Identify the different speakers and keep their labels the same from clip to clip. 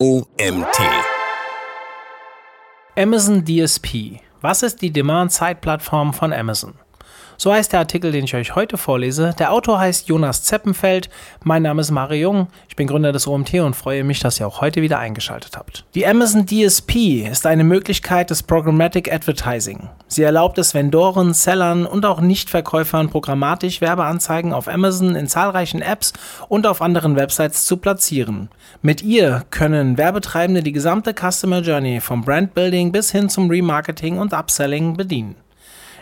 Speaker 1: OMT.
Speaker 2: Amazon DSP. Was ist die Demand-Side-Plattform von Amazon? So heißt der Artikel, den ich euch heute vorlese. Der Autor heißt Jonas Zeppenfeld. Mein Name ist Mario Jung. Ich bin Gründer des OMT und freue mich, dass ihr auch heute wieder eingeschaltet habt. Die Amazon DSP ist eine Möglichkeit des Programmatic Advertising. Sie erlaubt es Vendoren, Sellern und auch Nichtverkäufern programmatisch Werbeanzeigen auf Amazon in zahlreichen Apps und auf anderen Websites zu platzieren. Mit ihr können Werbetreibende die gesamte Customer Journey vom Brandbuilding bis hin zum Remarketing und Upselling bedienen.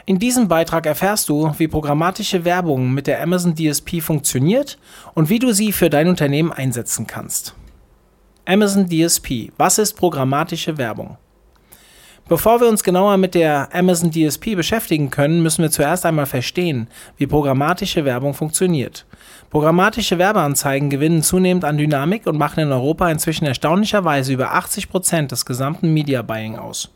Speaker 2: In diesem Beitrag erfährst du, wie programmatische Werbung mit der Amazon DSP funktioniert und wie du sie für dein Unternehmen einsetzen kannst. Amazon DSP. Was ist programmatische Werbung? Bevor wir uns genauer mit der Amazon DSP beschäftigen können, müssen wir zuerst einmal verstehen, wie programmatische Werbung funktioniert. Programmatische Werbeanzeigen gewinnen zunehmend an Dynamik und machen in Europa inzwischen erstaunlicherweise über 80 Prozent des gesamten Media Buying aus.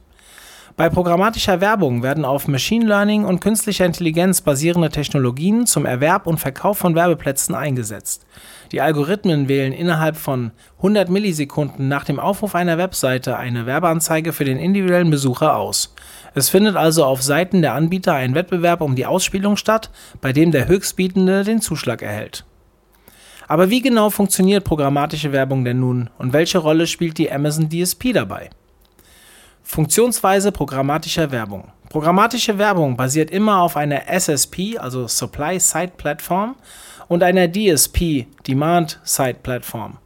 Speaker 2: Bei programmatischer Werbung werden auf Machine Learning und künstlicher Intelligenz basierende Technologien zum Erwerb und Verkauf von Werbeplätzen eingesetzt. Die Algorithmen wählen innerhalb von 100 Millisekunden nach dem Aufruf einer Webseite eine Werbeanzeige für den individuellen Besucher aus. Es findet also auf Seiten der Anbieter ein Wettbewerb um die Ausspielung statt, bei dem der Höchstbietende den Zuschlag erhält. Aber wie genau funktioniert programmatische Werbung denn nun und welche Rolle spielt die Amazon DSP dabei? Funktionsweise programmatischer Werbung. Programmatische Werbung basiert immer auf einer SSP, also Supply Side Platform, und einer DSP, Demand Side Platform.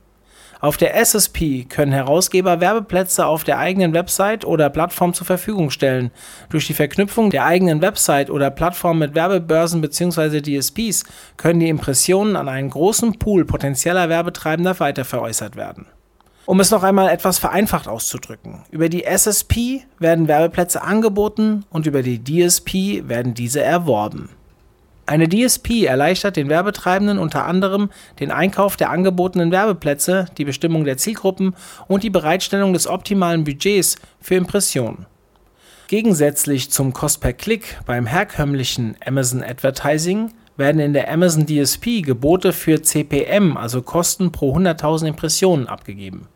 Speaker 2: Auf der SSP können Herausgeber Werbeplätze auf der eigenen Website oder Plattform zur Verfügung stellen. Durch die Verknüpfung der eigenen Website oder Plattform mit Werbebörsen bzw. DSPs können die Impressionen an einen großen Pool potenzieller Werbetreibender weiterveräußert werden. Um es noch einmal etwas vereinfacht auszudrücken, über die SSP werden Werbeplätze angeboten und über die DSP werden diese erworben. Eine DSP erleichtert den Werbetreibenden unter anderem den Einkauf der angebotenen Werbeplätze, die Bestimmung der Zielgruppen und die Bereitstellung des optimalen Budgets für Impressionen. Gegensätzlich zum Cost per Click beim herkömmlichen Amazon Advertising werden in der Amazon DSP Gebote für CPM, also Kosten pro 100.000 Impressionen, abgegeben.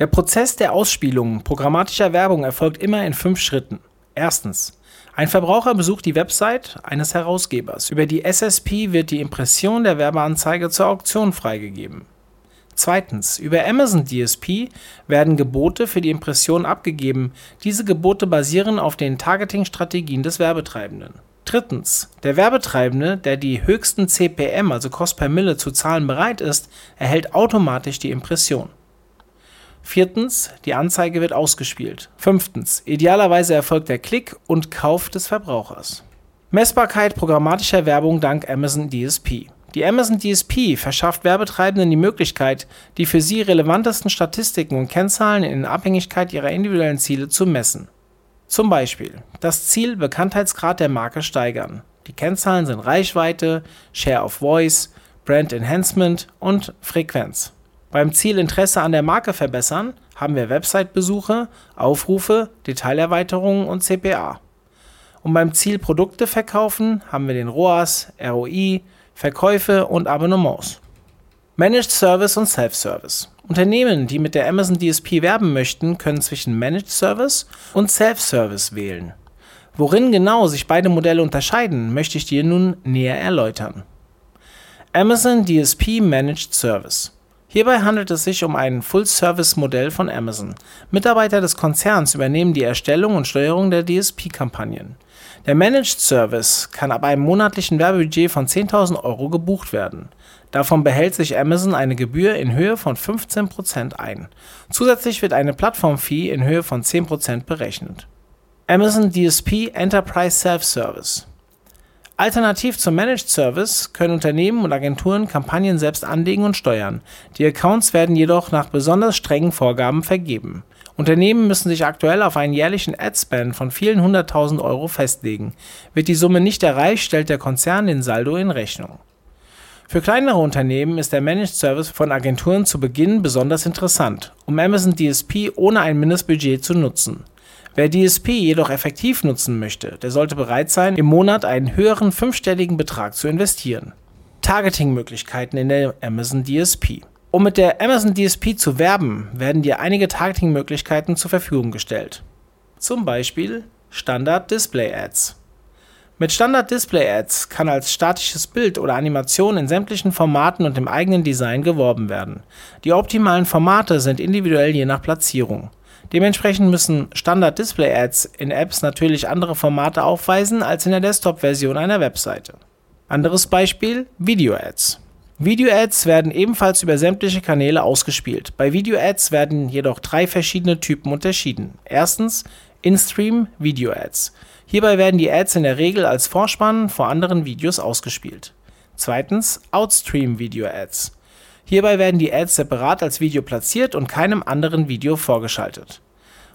Speaker 2: Der Prozess der Ausspielung programmatischer Werbung erfolgt immer in fünf Schritten. Erstens. Ein Verbraucher besucht die Website eines Herausgebers. Über die SSP wird die Impression der Werbeanzeige zur Auktion freigegeben. Zweitens. Über Amazon DSP werden Gebote für die Impression abgegeben. Diese Gebote basieren auf den Targeting-Strategien des Werbetreibenden. Drittens. Der Werbetreibende, der die höchsten CPM, also Cost per Mille, zu zahlen bereit ist, erhält automatisch die Impression. Viertens, die Anzeige wird ausgespielt. Fünftens, idealerweise erfolgt der Klick und Kauf des Verbrauchers. Messbarkeit programmatischer Werbung dank Amazon DSP. Die Amazon DSP verschafft Werbetreibenden die Möglichkeit, die für sie relevantesten Statistiken und Kennzahlen in Abhängigkeit ihrer individuellen Ziele zu messen. Zum Beispiel das Ziel Bekanntheitsgrad der Marke steigern. Die Kennzahlen sind Reichweite, Share of Voice, Brand Enhancement und Frequenz. Beim Ziel Interesse an der Marke verbessern haben wir Website-Besuche, Aufrufe, Detailerweiterungen und CPA. Und beim Ziel Produkte verkaufen haben wir den ROAS, ROI, Verkäufe und Abonnements. Managed Service und Self-Service. Unternehmen, die mit der Amazon DSP werben möchten, können zwischen Managed Service und Self-Service wählen. Worin genau sich beide Modelle unterscheiden, möchte ich dir nun näher erläutern. Amazon DSP Managed Service. Hierbei handelt es sich um ein Full-Service-Modell von Amazon. Mitarbeiter des Konzerns übernehmen die Erstellung und Steuerung der DSP-Kampagnen. Der Managed Service kann ab einem monatlichen Werbebudget von 10.000 Euro gebucht werden. Davon behält sich Amazon eine Gebühr in Höhe von 15% ein. Zusätzlich wird eine Plattform-Fee in Höhe von 10% berechnet. Amazon DSP Enterprise Self-Service Alternativ zum Managed Service können Unternehmen und Agenturen Kampagnen selbst anlegen und steuern. Die Accounts werden jedoch nach besonders strengen Vorgaben vergeben. Unternehmen müssen sich aktuell auf einen jährlichen Ad-Spend von vielen hunderttausend Euro festlegen. Wird die Summe nicht erreicht, stellt der Konzern den Saldo in Rechnung. Für kleinere Unternehmen ist der Managed Service von Agenturen zu Beginn besonders interessant, um Amazon DSP ohne ein Mindestbudget zu nutzen. Wer DSP jedoch effektiv nutzen möchte, der sollte bereit sein, im Monat einen höheren fünfstelligen Betrag zu investieren. Targeting-Möglichkeiten in der Amazon DSP. Um mit der Amazon DSP zu werben, werden dir einige Targeting-Möglichkeiten zur Verfügung gestellt. Zum Beispiel Standard Display Ads. Mit Standard Display Ads kann als statisches Bild oder Animation in sämtlichen Formaten und im eigenen Design geworben werden. Die optimalen Formate sind individuell je nach Platzierung. Dementsprechend müssen Standard Display Ads in Apps natürlich andere Formate aufweisen als in der Desktop-Version einer Webseite. Anderes Beispiel Video Ads. Video-Ads werden ebenfalls über sämtliche Kanäle ausgespielt. Bei Video-Ads werden jedoch drei verschiedene Typen unterschieden. Erstens In-Stream Video-Ads. Hierbei werden die Ads in der Regel als Vorspann vor anderen Videos ausgespielt. Zweitens Outstream Video-Ads. Hierbei werden die Ads separat als Video platziert und keinem anderen Video vorgeschaltet.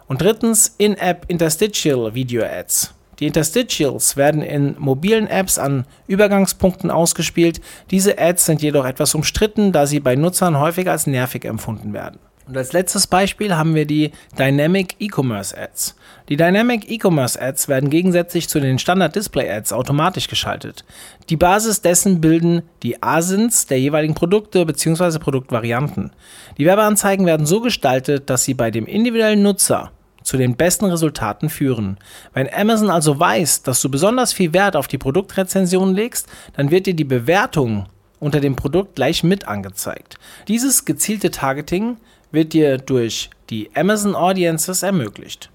Speaker 2: Und drittens In-App Interstitial Video-Ads. Die Interstitials werden in mobilen Apps an Übergangspunkten ausgespielt, diese Ads sind jedoch etwas umstritten, da sie bei Nutzern häufig als nervig empfunden werden. Und als letztes Beispiel haben wir die Dynamic E-Commerce Ads. Die Dynamic E-Commerce Ads werden gegensätzlich zu den Standard Display Ads automatisch geschaltet. Die Basis dessen bilden die ASINs der jeweiligen Produkte bzw. Produktvarianten. Die Werbeanzeigen werden so gestaltet, dass sie bei dem individuellen Nutzer zu den besten Resultaten führen. Wenn Amazon also weiß, dass du besonders viel Wert auf die Produktrezension legst, dann wird dir die Bewertung unter dem Produkt gleich mit angezeigt. Dieses gezielte Targeting wird dir durch die Amazon Audiences ermöglicht.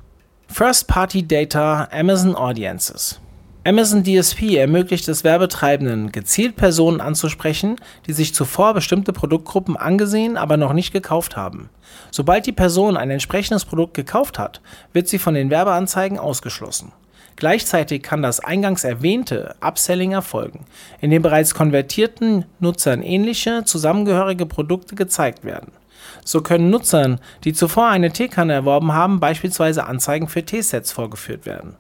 Speaker 2: First-Party Data Amazon Audiences Amazon DSP ermöglicht es Werbetreibenden, gezielt Personen anzusprechen, die sich zuvor bestimmte Produktgruppen angesehen, aber noch nicht gekauft haben. Sobald die Person ein entsprechendes Produkt gekauft hat, wird sie von den Werbeanzeigen ausgeschlossen. Gleichzeitig kann das eingangs erwähnte Upselling erfolgen, indem bereits konvertierten Nutzern ähnliche, zusammengehörige Produkte gezeigt werden. So können Nutzern, die zuvor eine Teekanne erworben haben, beispielsweise Anzeigen für Teesets vorgeführt werden.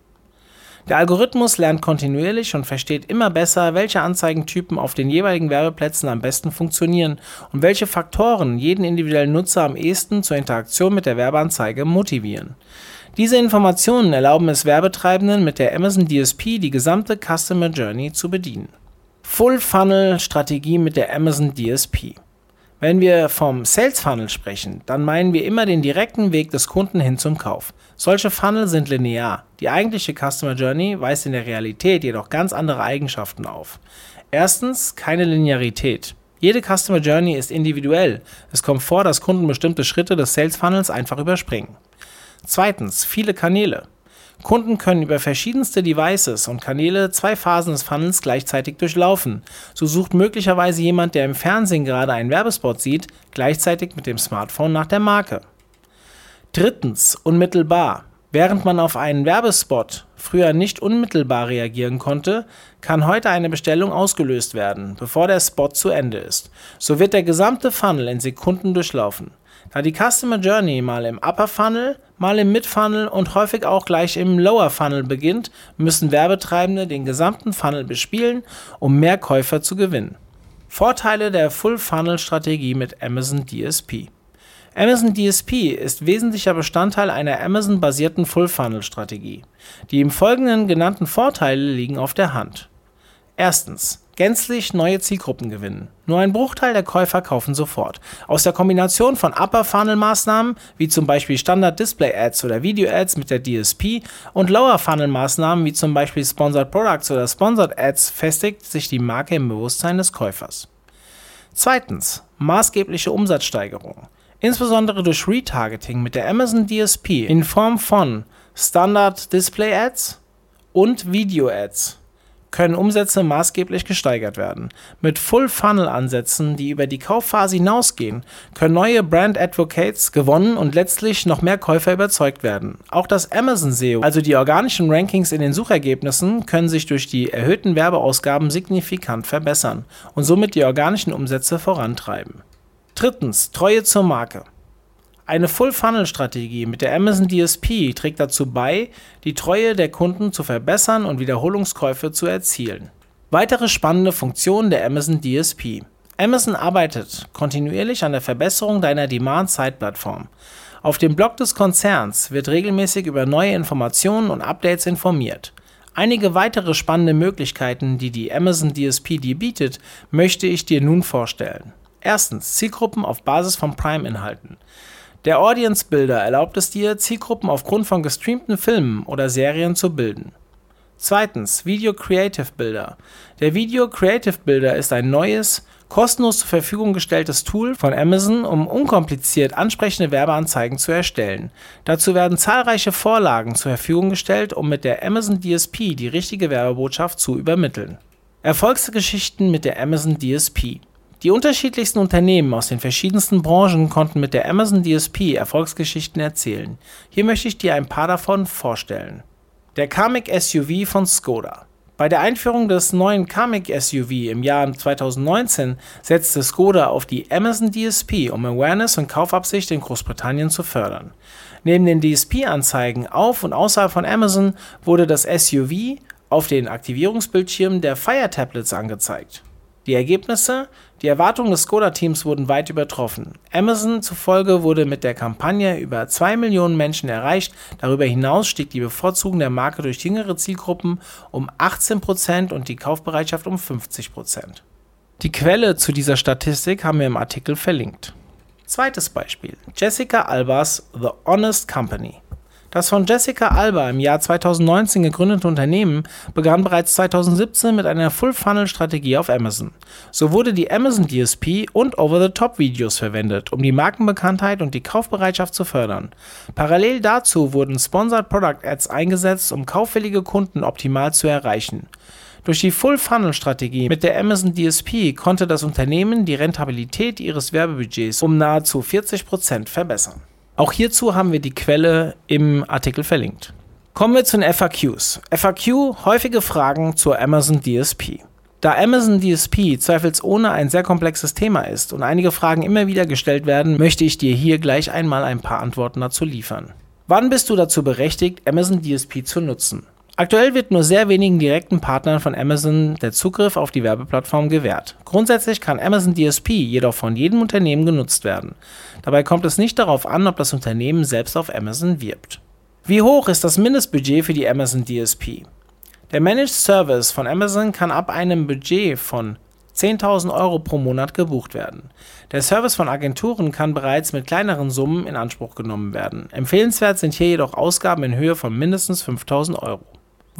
Speaker 2: Der Algorithmus lernt kontinuierlich und versteht immer besser, welche Anzeigentypen auf den jeweiligen Werbeplätzen am besten funktionieren und welche Faktoren jeden individuellen Nutzer am ehesten zur Interaktion mit der Werbeanzeige motivieren. Diese Informationen erlauben es Werbetreibenden mit der Amazon DSP die gesamte Customer Journey zu bedienen. Full Funnel Strategie mit der Amazon DSP. Wenn wir vom Sales Funnel sprechen, dann meinen wir immer den direkten Weg des Kunden hin zum Kauf. Solche Funnel sind linear. Die eigentliche Customer Journey weist in der Realität jedoch ganz andere Eigenschaften auf. Erstens keine Linearität. Jede Customer Journey ist individuell. Es kommt vor, dass Kunden bestimmte Schritte des Sales Funnels einfach überspringen. Zweitens viele Kanäle. Kunden können über verschiedenste Devices und Kanäle zwei Phasen des Funnels gleichzeitig durchlaufen. So sucht möglicherweise jemand, der im Fernsehen gerade einen Werbespot sieht, gleichzeitig mit dem Smartphone nach der Marke. Drittens, unmittelbar. Während man auf einen Werbespot früher nicht unmittelbar reagieren konnte, kann heute eine Bestellung ausgelöst werden, bevor der Spot zu Ende ist. So wird der gesamte Funnel in Sekunden durchlaufen. Da die Customer Journey mal im Upper Funnel, mal im Mid Funnel und häufig auch gleich im Lower Funnel beginnt, müssen Werbetreibende den gesamten Funnel bespielen, um mehr Käufer zu gewinnen. Vorteile der Full Funnel Strategie mit Amazon DSP. Amazon DSP ist wesentlicher Bestandteil einer Amazon-basierten Full Funnel Strategie. Die im Folgenden genannten Vorteile liegen auf der Hand. Erstens gänzlich neue Zielgruppen gewinnen. Nur ein Bruchteil der Käufer kaufen sofort. Aus der Kombination von Upper Funnel Maßnahmen, wie zum Beispiel Standard Display Ads oder Video Ads mit der DSP und Lower Funnel Maßnahmen, wie zum Beispiel Sponsored Products oder Sponsored Ads, festigt sich die Marke im Bewusstsein des Käufers. Zweitens, maßgebliche Umsatzsteigerung. Insbesondere durch Retargeting mit der Amazon DSP in Form von Standard Display Ads und Video Ads können Umsätze maßgeblich gesteigert werden. Mit Full-Funnel-Ansätzen, die über die Kaufphase hinausgehen, können neue Brand Advocates gewonnen und letztlich noch mehr Käufer überzeugt werden. Auch das Amazon SEO, also die organischen Rankings in den Suchergebnissen, können sich durch die erhöhten Werbeausgaben signifikant verbessern und somit die organischen Umsätze vorantreiben. Drittens, Treue zur Marke. Eine Full-Funnel-Strategie mit der Amazon DSP trägt dazu bei, die Treue der Kunden zu verbessern und Wiederholungskäufe zu erzielen. Weitere spannende Funktionen der Amazon DSP. Amazon arbeitet kontinuierlich an der Verbesserung deiner Demand-Side-Plattform. Auf dem Blog des Konzerns wird regelmäßig über neue Informationen und Updates informiert. Einige weitere spannende Möglichkeiten, die die Amazon DSP dir bietet, möchte ich dir nun vorstellen. Erstens Zielgruppen auf Basis von Prime-Inhalten. Der Audience Builder erlaubt es dir, Zielgruppen aufgrund von gestreamten Filmen oder Serien zu bilden. Zweitens Video Creative Builder. Der Video Creative Builder ist ein neues, kostenlos zur Verfügung gestelltes Tool von Amazon, um unkompliziert ansprechende Werbeanzeigen zu erstellen. Dazu werden zahlreiche Vorlagen zur Verfügung gestellt, um mit der Amazon DSP die richtige Werbebotschaft zu übermitteln. Erfolgsgeschichten mit der Amazon DSP. Die unterschiedlichsten Unternehmen aus den verschiedensten Branchen konnten mit der Amazon DSP Erfolgsgeschichten erzählen. Hier möchte ich dir ein paar davon vorstellen. Der Kamiq SUV von Skoda. Bei der Einführung des neuen Kamiq SUV im Jahr 2019 setzte Skoda auf die Amazon DSP, um Awareness und Kaufabsicht in Großbritannien zu fördern. Neben den DSP-Anzeigen auf und außerhalb von Amazon wurde das SUV auf den Aktivierungsbildschirmen der Fire Tablets angezeigt. Die Ergebnisse? Die Erwartungen des Skoda-Teams wurden weit übertroffen. Amazon zufolge wurde mit der Kampagne über 2 Millionen Menschen erreicht. Darüber hinaus stieg die Bevorzugung der Marke durch jüngere Zielgruppen um 18% und die Kaufbereitschaft um 50%. Die Quelle zu dieser Statistik haben wir im Artikel verlinkt. Zweites Beispiel. Jessica Albers The Honest Company. Das von Jessica Alba im Jahr 2019 gegründete Unternehmen begann bereits 2017 mit einer Full-Funnel-Strategie auf Amazon. So wurde die Amazon DSP und Over-the-Top-Videos verwendet, um die Markenbekanntheit und die Kaufbereitschaft zu fördern. Parallel dazu wurden Sponsored Product Ads eingesetzt, um kaufwillige Kunden optimal zu erreichen. Durch die Full-Funnel-Strategie mit der Amazon DSP konnte das Unternehmen die Rentabilität ihres Werbebudgets um nahezu 40% verbessern. Auch hierzu haben wir die Quelle im Artikel verlinkt. Kommen wir zu den FAQs. FAQ häufige Fragen zur Amazon DSP. Da Amazon DSP zweifelsohne ein sehr komplexes Thema ist und einige Fragen immer wieder gestellt werden, möchte ich dir hier gleich einmal ein paar Antworten dazu liefern. Wann bist du dazu berechtigt, Amazon DSP zu nutzen? Aktuell wird nur sehr wenigen direkten Partnern von Amazon der Zugriff auf die Werbeplattform gewährt. Grundsätzlich kann Amazon DSP jedoch von jedem Unternehmen genutzt werden. Dabei kommt es nicht darauf an, ob das Unternehmen selbst auf Amazon wirbt. Wie hoch ist das Mindestbudget für die Amazon DSP? Der Managed Service von Amazon kann ab einem Budget von 10.000 Euro pro Monat gebucht werden. Der Service von Agenturen kann bereits mit kleineren Summen in Anspruch genommen werden. Empfehlenswert sind hier jedoch Ausgaben in Höhe von mindestens 5.000 Euro.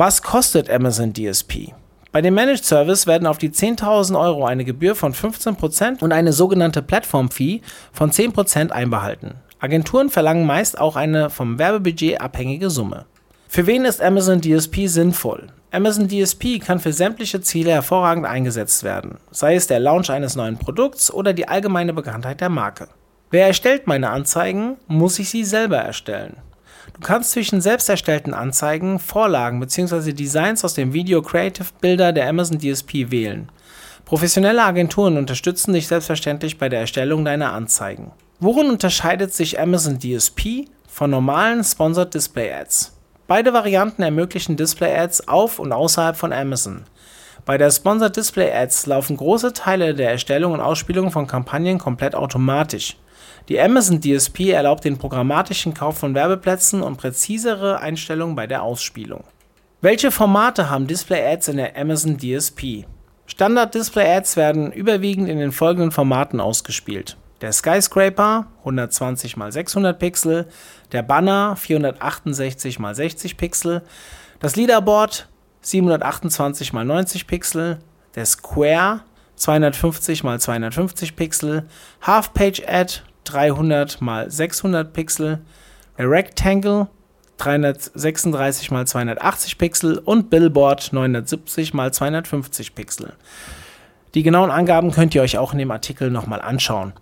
Speaker 2: Was kostet Amazon DSP? Bei dem Managed Service werden auf die 10.000 Euro eine Gebühr von 15% und eine sogenannte Plattform-Fee von 10% einbehalten. Agenturen verlangen meist auch eine vom Werbebudget abhängige Summe. Für wen ist Amazon DSP sinnvoll? Amazon DSP kann für sämtliche Ziele hervorragend eingesetzt werden, sei es der Launch eines neuen Produkts oder die allgemeine Bekanntheit der Marke. Wer erstellt meine Anzeigen? Muss ich sie selber erstellen? Du kannst zwischen selbst erstellten Anzeigen, Vorlagen bzw. Designs aus dem Video Creative Builder der Amazon DSP wählen. Professionelle Agenturen unterstützen dich selbstverständlich bei der Erstellung deiner Anzeigen. Worin unterscheidet sich Amazon DSP von normalen Sponsored Display Ads? Beide Varianten ermöglichen Display Ads auf und außerhalb von Amazon. Bei der Sponsored Display Ads laufen große Teile der Erstellung und Ausspielung von Kampagnen komplett automatisch. Die Amazon DSP erlaubt den programmatischen Kauf von Werbeplätzen und präzisere Einstellungen bei der Ausspielung. Welche Formate haben Display-Ads in der Amazon DSP? Standard-Display-Ads werden überwiegend in den folgenden Formaten ausgespielt. Der Skyscraper 120 x 600 Pixel, der Banner 468 x 60 Pixel, das Leaderboard 728 x 90 Pixel, der Square 250 x 250 Pixel, Half-Page Ad 300 mal 600 Pixel, Rectangle 336 mal 280 Pixel und Billboard 970 mal 250 Pixel. Die genauen Angaben könnt ihr euch auch in dem Artikel nochmal anschauen.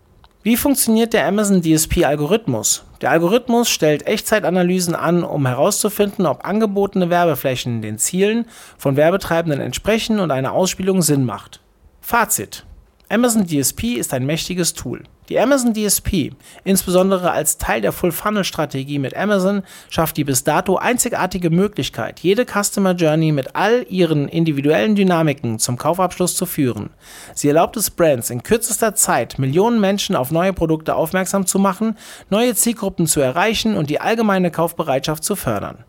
Speaker 2: Wie funktioniert der Amazon DSP-Algorithmus? Der Algorithmus stellt Echtzeitanalysen an, um herauszufinden, ob angebotene Werbeflächen den Zielen von Werbetreibenden entsprechen und eine Ausspielung Sinn macht. Fazit. Amazon DSP ist ein mächtiges Tool. Die Amazon DSP, insbesondere als Teil der Full-Funnel-Strategie mit Amazon, schafft die bis dato einzigartige Möglichkeit, jede Customer Journey mit all ihren individuellen Dynamiken zum Kaufabschluss zu führen. Sie erlaubt es Brands in kürzester Zeit, Millionen Menschen auf neue Produkte aufmerksam zu machen, neue Zielgruppen zu erreichen und die allgemeine Kaufbereitschaft zu fördern.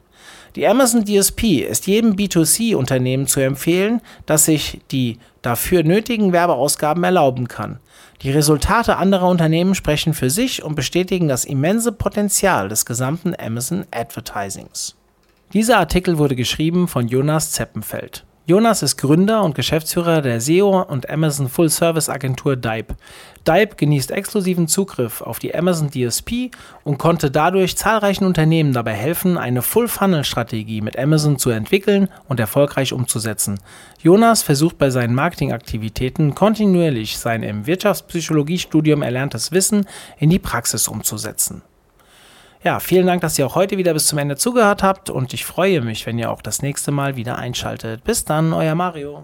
Speaker 2: Die Amazon DSP ist jedem B2C-Unternehmen zu empfehlen, das sich die dafür nötigen Werbeausgaben erlauben kann. Die Resultate anderer Unternehmen sprechen für sich und bestätigen das immense Potenzial des gesamten Amazon Advertisings. Dieser Artikel wurde geschrieben von Jonas Zeppenfeld. Jonas ist Gründer und Geschäftsführer der SEO und Amazon Full Service Agentur Dipe. Dipe genießt exklusiven Zugriff auf die Amazon DSP und konnte dadurch zahlreichen Unternehmen dabei helfen, eine Full-Funnel-Strategie mit Amazon zu entwickeln und erfolgreich umzusetzen. Jonas versucht bei seinen Marketingaktivitäten kontinuierlich sein im Wirtschaftspsychologiestudium erlerntes Wissen in die Praxis umzusetzen. Ja, vielen Dank, dass ihr auch heute wieder bis zum Ende zugehört habt und ich freue mich, wenn ihr auch das nächste Mal wieder einschaltet. Bis dann, euer Mario.